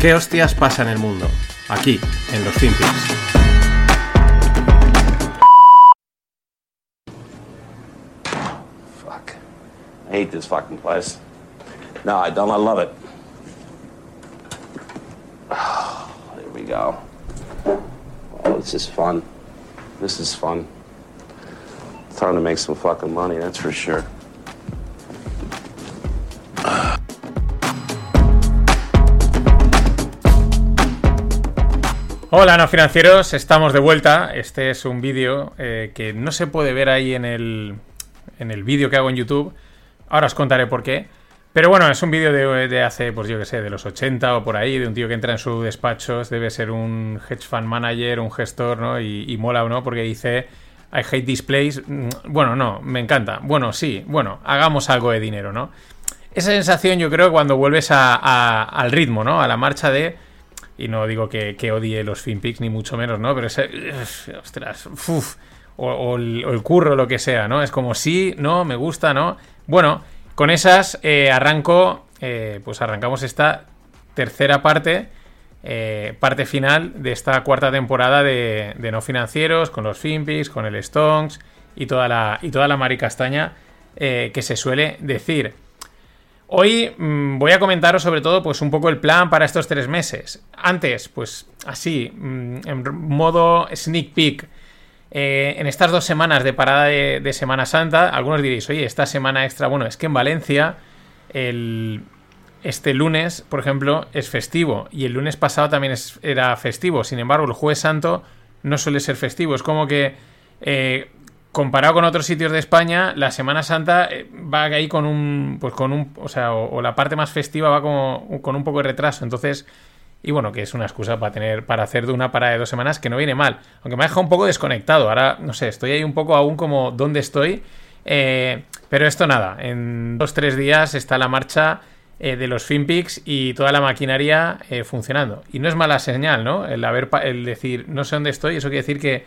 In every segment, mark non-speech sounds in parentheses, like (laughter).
¿Qué hostias pasa en el mundo? Aquí, en los Finpics. Fuck. I hate this fucking place. No, I don't. I love it. Oh, (sighs) there we go. Oh, this is fun. This is fun. Time to make some fucking money, that's for sure. Hola, no financieros, estamos de vuelta. Este es un vídeo eh, que no se puede ver ahí en el, en el vídeo que hago en YouTube. Ahora os contaré por qué. Pero bueno, es un vídeo de, de hace, pues yo que sé, de los 80 o por ahí, de un tío que entra en su despacho, debe ser un hedge fund manager, un gestor, ¿no? Y, mola, ¿no? Porque dice, I hate displays. Bueno, no, me encanta. Bueno, sí, bueno, hagamos algo de dinero, ¿no? Esa sensación yo creo cuando vuelves a, al ritmo, ¿no? A la marcha de y no digo que, odie los FinPix, ni mucho menos, ¿no? Pero ese. Ostras, uf, o, el, curro, lo que sea, ¿no? Es como sí, no, me gusta, ¿no? Bueno, con esas eh, arranco. Eh, pues arrancamos esta tercera parte. Eh, parte final de esta cuarta temporada de, no financieros, con los FinPix, con el Stonks y toda la, y toda la maricastaña eh, que se suele decir. Hoy mmm, voy a comentaros sobre todo pues un poco el plan para estos tres meses. Antes, pues así, mmm, en modo sneak peek, eh, en estas dos semanas de parada de, Semana Santa, algunos diréis, oye, esta semana extra, bueno, es que en Valencia el, este lunes, por ejemplo, es festivo y el lunes pasado también era festivo. Sin embargo, el jueves santo no suele ser festivo. Es como que... Eh, comparado con otros sitios de España, la Semana Santa eh, va ahí con un, pues con un, o sea, o, la parte más festiva va como con un poco de retraso. Entonces, y bueno, que es una excusa para tener, para hacer de una parada de dos semanas que no viene mal. Aunque me ha dejado un poco desconectado. Ahora, no sé, estoy ahí un poco aún como dónde estoy. Eh, pero esto nada, en dos, tres días está la marcha eh, de los FinPix y toda la maquinaria eh, funcionando. Y no es mala señal, ¿no? El haber, el decir, no sé dónde estoy, eso quiere decir que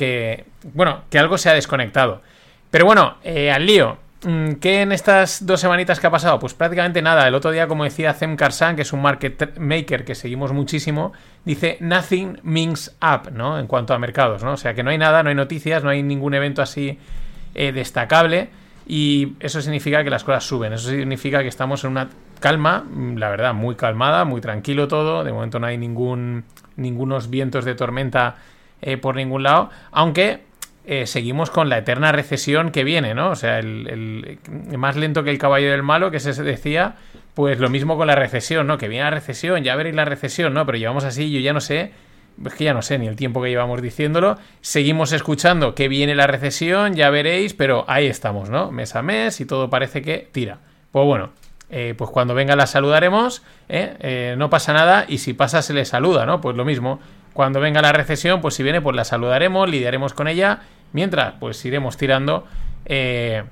que, bueno, que algo se ha desconectado. Pero bueno, eh, al lío. Mm, ¿Qué en estas dos semanitas que ha pasado? Pues prácticamente nada. El otro día, como decía Zem Karsan, que es un market maker que seguimos muchísimo, dice nothing means up, ¿no? En cuanto a mercados, ¿no? O sea que no hay nada, no hay noticias, no hay ningún evento así eh, destacable. Y eso significa que las cosas suben. Eso significa que estamos en una calma, mm, la verdad, muy calmada, muy tranquilo todo. De momento no hay ningún ningunos vientos de tormenta eh, por ningún lado, aunque eh, seguimos con la eterna recesión que viene, ¿no? O sea, el, más lento que el caballo del malo, que se decía, pues lo mismo con la recesión, ¿no? Que viene la recesión, ya veréis la recesión, ¿no? Pero llevamos así, yo ya no sé, es que ya no sé ni el tiempo que llevamos diciéndolo, seguimos escuchando que viene la recesión, ya veréis, pero ahí estamos, ¿no? Mes a mes y todo parece que tira. Pues bueno, eh, pues cuando venga la saludaremos. Eh, no pasa nada y si pasa se le saluda, ¿no? Pues lo mismo, cuando venga la recesión, pues si viene, pues la saludaremos, lidiaremos con ella, mientras, pues iremos tirando eh,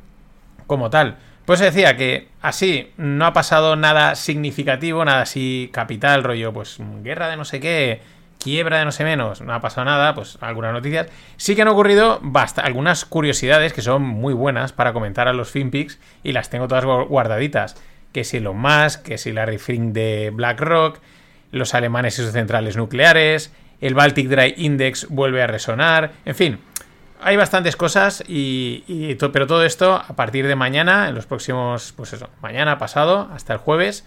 como tal. Pues decía que así no ha pasado nada significativo, nada así capital, rollo, pues guerra de no sé qué, quiebra de no sé menos, no ha pasado nada, pues algunas noticias. Sí que han ocurrido basta, algunas curiosidades que son muy buenas para comentar a los FinPix y las tengo todas guardaditas. Que si Elon Musk, que si Larry Fink de BlackRock, los alemanes y sus centrales nucleares, el Baltic Dry Index vuelve a resonar, en fin, hay bastantes cosas y, pero todo esto a partir de mañana, en los próximos, pues eso, mañana, pasado, hasta el jueves.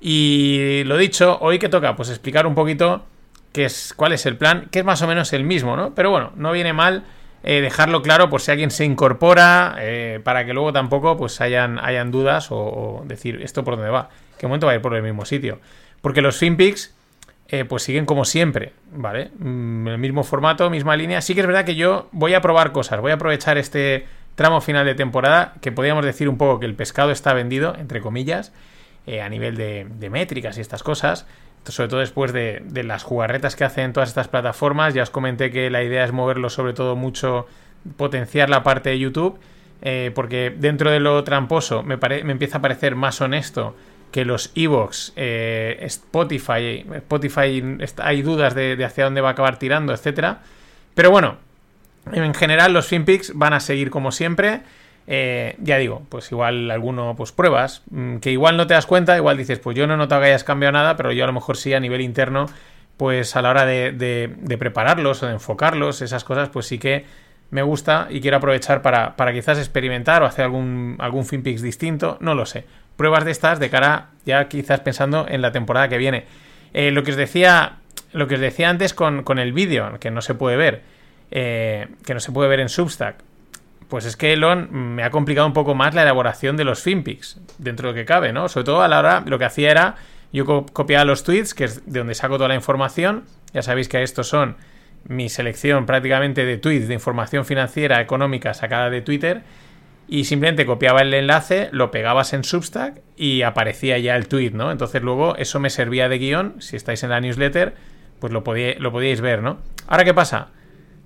Y lo dicho, hoy que toca, pues explicar un poquito qué es, cuál es el plan, que es más o menos el mismo, ¿no? Pero bueno, no viene mal eh, dejarlo claro por si alguien se incorpora, eh, para que luego tampoco pues hayan, hayan dudas o, o, decir esto por dónde va, qué momento va a ir por el mismo sitio. Porque los FinPix eh, pues siguen como siempre, ¿vale? Mm, el mismo formato, misma línea. Sí que es verdad que yo voy a probar cosas, voy a aprovechar este tramo final de temporada, que podríamos decir un poco que el pescado está vendido, entre comillas, eh, a nivel de, métricas y estas cosas. Sobre todo después de, de, las jugarretas que hacen todas estas plataformas. Ya os comenté que la idea es moverlo sobre todo mucho, potenciar la parte de YouTube. Eh, porque dentro de lo tramposo me, me empieza a parecer más honesto que los Evox, eh, Spotify, Spotify hay dudas de, hacia dónde va a acabar tirando, etcétera. Pero bueno, en general los FinPix van a seguir como siempre. Eh, ya digo, pues igual alguno, pues pruebas, mm, que igual no te das cuenta, igual dices, pues yo no he notado que hayas cambiado nada, pero yo a lo mejor sí a nivel interno, pues a la hora de, de, prepararlos o de enfocarlos, esas cosas, pues sí que me gusta y quiero aprovechar para, para quizás experimentar o hacer algún, algún FinPix distinto, no lo sé. Pruebas de estas de cara ya quizás pensando en la temporada que viene. Eh, lo que os decía, lo que os decía antes con, con el vídeo, que no se puede ver, eh, que no se puede ver en Substack pues es que Elon me ha complicado un poco más la elaboración de los FinPix, dentro de lo que cabe, ¿no? Sobre todo a la hora, lo que hacía era, yo copiaba los tweets, que es de donde saco toda la información, ya sabéis que estos son mi selección prácticamente de tweets de información financiera, económica sacada de Twitter, y simplemente copiaba el enlace, lo pegabas en Substack y aparecía ya el tweet, ¿no? Entonces luego eso me servía de guion, si estáis en la newsletter, pues lo, lo podíais ver, ¿no? Ahora, ¿qué pasa?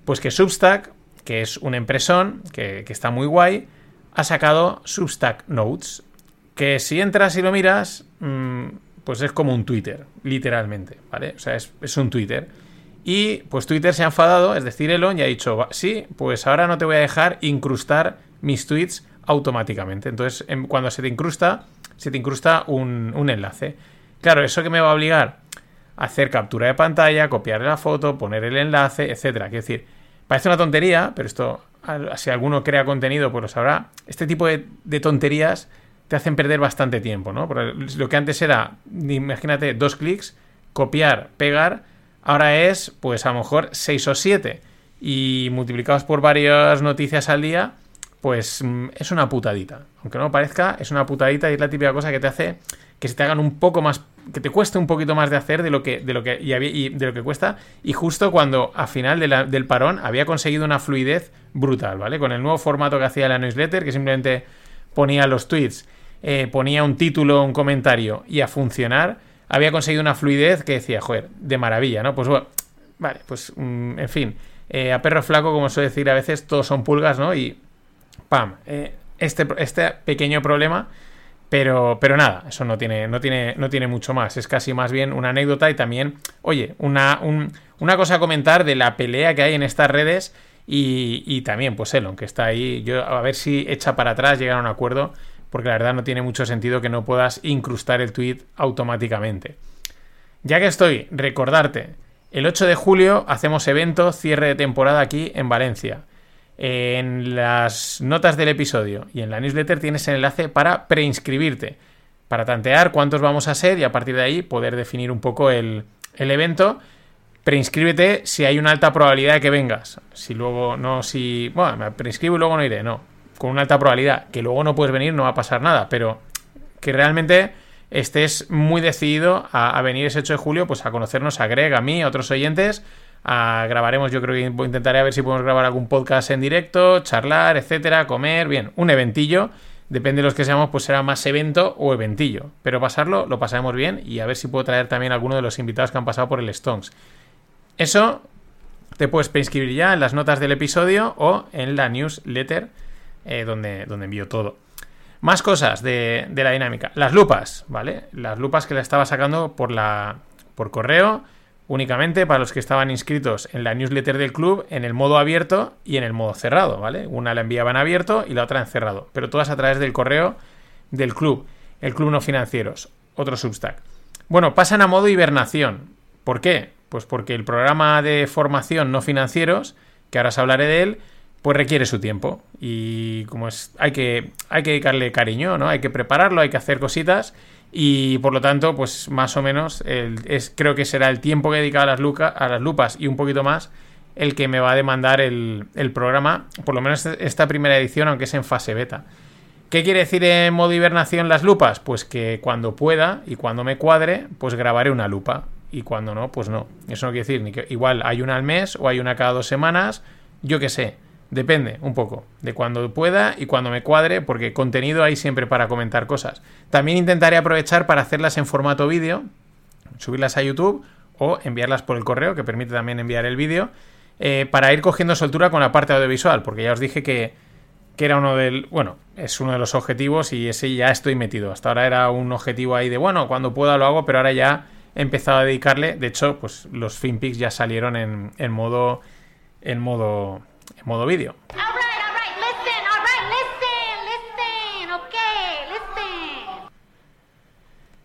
Pues que Substack que es un empresón que, está muy guay, ha sacado Substack Notes, que si entras y lo miras, mm, pues es como un Twitter, literalmente, ¿vale? O sea, es, un Twitter. Y pues Twitter se ha enfadado, es decir, Elon, y ha dicho, sí, pues ahora no te voy a dejar incrustar mis tweets automáticamente. Entonces, em, cuando se te incrusta, se te incrusta un, un enlace. Claro, ¿eso que me va a obligar? A hacer captura de pantalla, copiar la foto, poner el enlace, etcétera. Quiero decir, Parece una tontería, pero esto, si alguno crea contenido, pues lo sabrá. Este tipo de, tonterías te hacen perder bastante tiempo, ¿no? Lo que antes era, imagínate, dos clics, copiar, pegar, ahora es, pues a lo mejor seis o siete. Y multiplicados por varias noticias al día, pues mm, es una putadita. Aunque no parezca, es una putadita y es la típica cosa que te hace que se te hagan un poco más, que te cueste un poquito más de hacer de lo que, de lo que, y, de lo que cuesta. Y justo cuando a final del parón había conseguido una fluidez brutal, ¿vale? Con el nuevo formato que hacía la newsletter, que simplemente ponía los tweets, eh, ponía un título, un comentario y a funcionar, había conseguido una fluidez que decía, joder, de maravilla, ¿no? Pues bueno, vale, pues mm, en fin, eh, a perro flaco, como suele decir a veces, todos son pulgas, ¿no? Y ¡pam! Eh, este, este pequeño problema pero, pero nada, eso no tiene, no, tiene, no tiene mucho más. Es casi más bien una anécdota y también, oye, una, una cosa a comentar de la pelea que hay en estas redes y, también, pues Elon, que está ahí. Yo a ver si echa para atrás, llegar a un acuerdo, porque la verdad no tiene mucho sentido que no puedas incrustar el tweet automáticamente. Ya que estoy, recordarte, el 8 de julio hacemos evento cierre de temporada aquí en Valencia. En las notas del episodio y en la newsletter tienes el enlace para preinscribirte, para tantear cuántos vamos a ser y a partir de ahí poder definir un poco el, evento. Preinscríbete si hay una alta probabilidad de que vengas. Si luego no, si. Bueno, me preinscribo y luego no iré, no. Con una alta probabilidad. Que luego no puedes venir, no va a pasar nada. Pero que realmente estés muy decidido a, a venir ese 8 de julio, pues a conocernos a Greg, a mí, a otros oyentes grabaremos, yo creo que intentaré a ver si podemos grabar algún podcast en directo, charlar, etcétera, comer, bien, un eventillo. Depende de los que seamos, pues será más evento o eventillo. Pero pasarlo, lo pasaremos bien y a ver si puedo traer también a alguno de los invitados que han pasado por el Stones. Eso te puedes preinscribir ya en las notas del episodio o en la newsletter eh, donde, donde envío todo. Más cosas de, de, la dinámica. Las lupas, ¿vale? Las lupas que le estaba sacando por la por correo únicamente para los que estaban inscritos en la newsletter del club en el modo abierto y en el modo cerrado, ¿vale? Una la enviaban abierto y la otra en cerrado, pero todas a través del correo del club, el club no financieros, otro Substack. Bueno, pasan a modo hibernación. ¿Por qué? Pues porque el programa de formación no financieros, que ahora os hablaré de él, pues requiere su tiempo y como es hay que hay que dedicarle cariño, ¿no? Hay que prepararlo, hay que hacer cositas y por lo tanto, pues más o menos es, creo que será el tiempo que he dedicado a las, a las lupas y un poquito más el que me va a demandar el, programa, por lo menos esta primera edición, aunque es en fase beta. ¿Qué quiere decir en modo hibernación las lupas? Pues que cuando pueda y cuando me cuadre, pues grabaré una lupa. Y cuando no, pues no. Eso no quiere decir ni que igual hay una al mes o hay una cada dos semanas, yo qué sé. Depende un poco de cuando pueda y cuando me cuadre, porque contenido hay siempre para comentar cosas. También intentaré aprovechar para hacerlas en formato vídeo, subirlas a YouTube o enviarlas por el correo, que permite también enviar el vídeo, eh, para ir cogiendo soltura con la parte audiovisual, porque ya os dije que, que era uno del. Bueno, es uno de los objetivos y ese ya estoy metido. Hasta ahora era un objetivo ahí de, bueno, cuando pueda lo hago, pero ahora ya he empezado a dedicarle. De hecho, pues los FinPix ya salieron en, en modo. En modo en modo vídeo.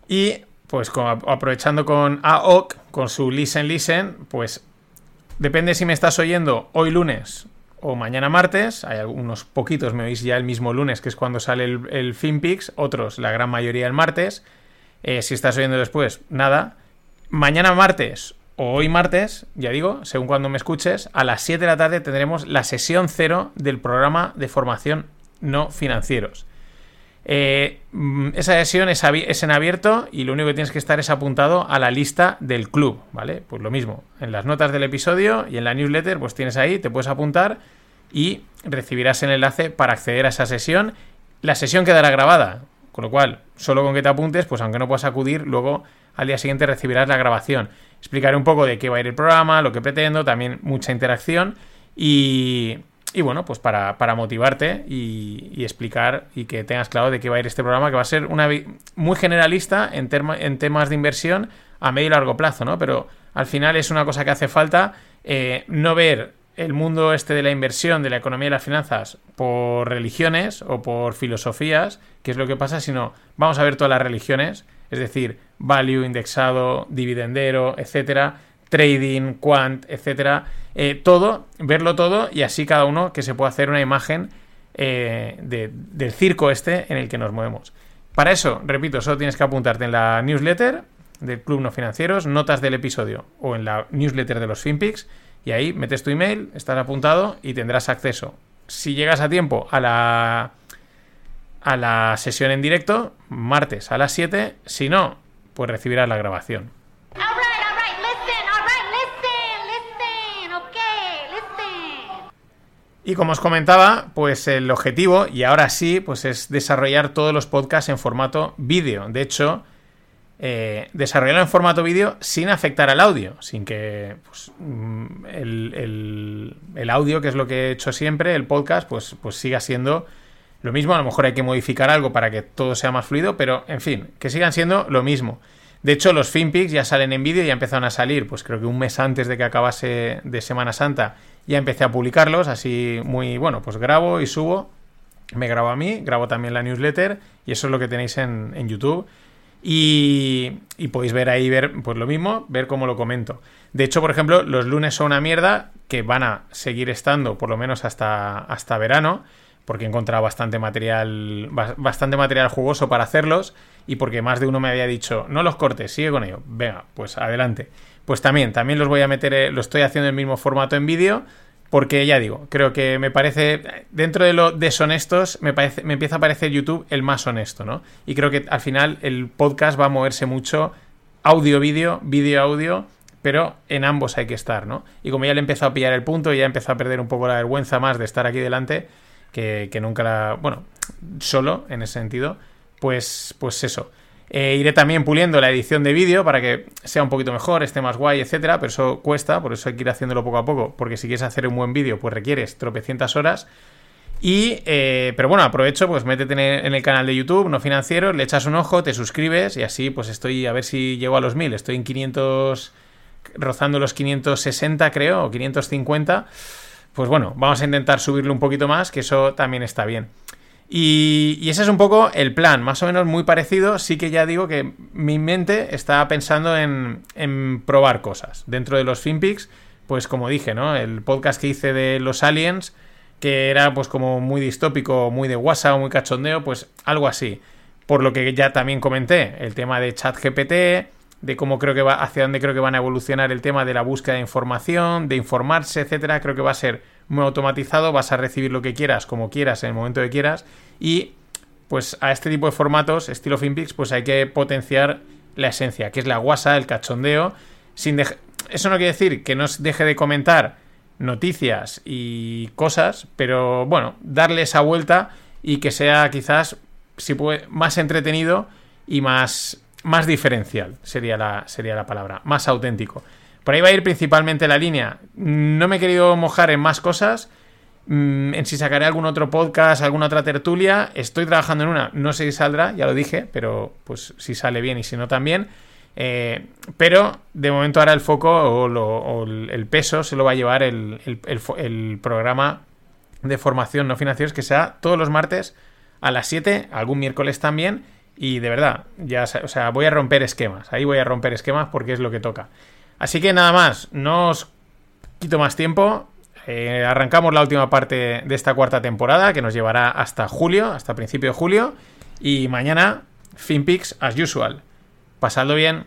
Y pues aprovechando con AOC, con su Listen Listen, pues depende si me estás oyendo hoy lunes o mañana martes. Hay algunos poquitos, me oís ya el mismo lunes, que es cuando sale el, el FinPix, otros, la gran mayoría el martes. Eh, si estás oyendo después, nada. Mañana martes o hoy martes, ya digo, según cuando me escuches, a las 7 de la tarde tendremos la sesión cero del programa de formación no financieros. Eh, mm, esa sesión es, es, en abierto y lo único que tienes que estar es apuntado a la lista del club, ¿vale? Pues lo mismo, en las notas del episodio y en la newsletter, pues tienes ahí, te puedes apuntar y recibirás el enlace para acceder a esa sesión. La sesión quedará grabada, con lo cual, solo con que te apuntes, pues aunque no puedas acudir, luego al día siguiente recibirás la grabación. Explicaré un poco de qué va a ir el programa, lo que pretendo, también mucha interacción y, y bueno, pues para, motivarte y, explicar y que tengas claro de qué va a ir este programa, que va a ser una muy generalista en, temas de inversión a medio y largo plazo, ¿no? Pero al final es una cosa que hace falta eh, no ver el mundo este de la inversión, de la economía y las finanzas por religiones o por filosofías, que es lo que pasa, sino vamos a ver todas las religiones, es decir, value, indexado, dividendero, etcétera, trading, quant, etcétera, eh, todo, verlo todo y así cada uno que se pueda hacer una imagen eh, del circo este en el que nos movemos. Para eso, repito, solo tienes que apuntarte en la newsletter del Club No Financieros, notas del episodio o en la newsletter de los FinPix y ahí metes tu email, estás apuntado y tendrás acceso. Si llegas a tiempo a la, a la sesión en directo, martes a las 7, si no, pues recibirás la grabación. Y como os comentaba, pues el objetivo, y ahora sí, pues es desarrollar todos los podcasts en formato vídeo. De hecho, eh, desarrollarlo en formato vídeo sin afectar al audio, sin que pues, mm, el, audio, que es lo que he hecho siempre, el podcast, pues, pues siga siendo lo mismo. A lo mejor hay que modificar algo para que todo sea más fluido, pero en fin, que sigan siendo lo mismo. De hecho, los FinPix ya salen en vídeo y ya empezaron a salir, pues creo que un mes antes de que acabase de Semana Santa ya empecé a publicarlos, así muy bueno, pues grabo y subo, me grabo a mí, grabo también la newsletter y eso es lo que tenéis en, en YouTube. Y, podéis ver ahí, ver pues lo mismo, ver cómo lo comento. De hecho, por ejemplo, los lunes son una mierda que van a seguir estando por lo menos hasta, hasta verano, porque he encontrado bastante material, bastante material jugoso para hacerlos y porque más de uno me había dicho, no los cortes, sigue con ello. Venga, pues adelante. Pues también, también los voy a meter, eh, lo estoy haciendo en el mismo formato en vídeo porque ya digo, creo que me parece, dentro de lo deshonestos, me, parece, me empieza a parecer YouTube el más honesto, ¿no? Y creo que al final el podcast va a moverse mucho audio-vídeo, vídeo-audio, pero en ambos hay que estar, ¿no? Y como ya le he empezado a pillar el punto, ya he empezado a perder un poco la vergüenza más de estar aquí delante, que, nunca la... Bueno, solo en ese sentido, pues, pues eso. Eh, iré también puliendo la edición de vídeo para que sea un poquito mejor, esté más guay, etcétera, pero eso cuesta, por eso hay que ir haciéndolo poco a poco, porque si quieres hacer un buen vídeo, pues requieres tropecientas horas. Y, eh, pero bueno, aprovecho, pues métete en el, canal de YouTube, no financiero, le echas un ojo, te suscribes y así, pues estoy, a ver si llego a los 1000, estoy en 500, rozando los 560 creo, o 550. Pues bueno, vamos a intentar subirlo un poquito más, que eso también está bien. Y, ese es un poco el plan, más o menos muy parecido. Sí que ya digo que mi mente está pensando en, probar cosas. Dentro de los FinPix, pues como dije, ¿no? El podcast que hice de los aliens, que era pues como muy distópico, muy de WhatsApp, muy cachondeo, pues algo así. Por lo que ya también comenté, el tema de ChatGPT, de cómo creo que va, hacia dónde creo que van a evolucionar el tema de la búsqueda de información, de informarse, etcétera, creo que va a ser muy automatizado, vas a recibir lo que quieras, como quieras, en el momento que quieras, y pues a este tipo de formatos, estilo FinPix, pues hay que potenciar la esencia, que es la guasa, el cachondeo, sin eso no quiere decir que no deje de comentar noticias y cosas, pero bueno, darle esa vuelta y que sea quizás, si puede, más entretenido y más, más diferencial, sería la, sería la palabra, más auténtico. Por ahí va a ir principalmente la línea. No me he querido mojar en más cosas. Mm, en si sacaré algún otro podcast, alguna otra tertulia. Estoy trabajando en una. No sé si saldrá, ya lo dije, pero pues si sale bien y si no también. Eh, pero de momento ahora el foco o, el peso se lo va a llevar el, el, programa de formación no financieros que sea todos los martes a las 7, algún miércoles también, Y de verdad, ya, o sea, voy a romper esquemas. Ahí voy a romper esquemas porque es lo que toca. Así que nada más, no os quito más tiempo. Eh, arrancamos la última parte de esta cuarta temporada que nos llevará hasta julio, hasta principio de julio. Y mañana, FinPix as usual. Pasadlo bien.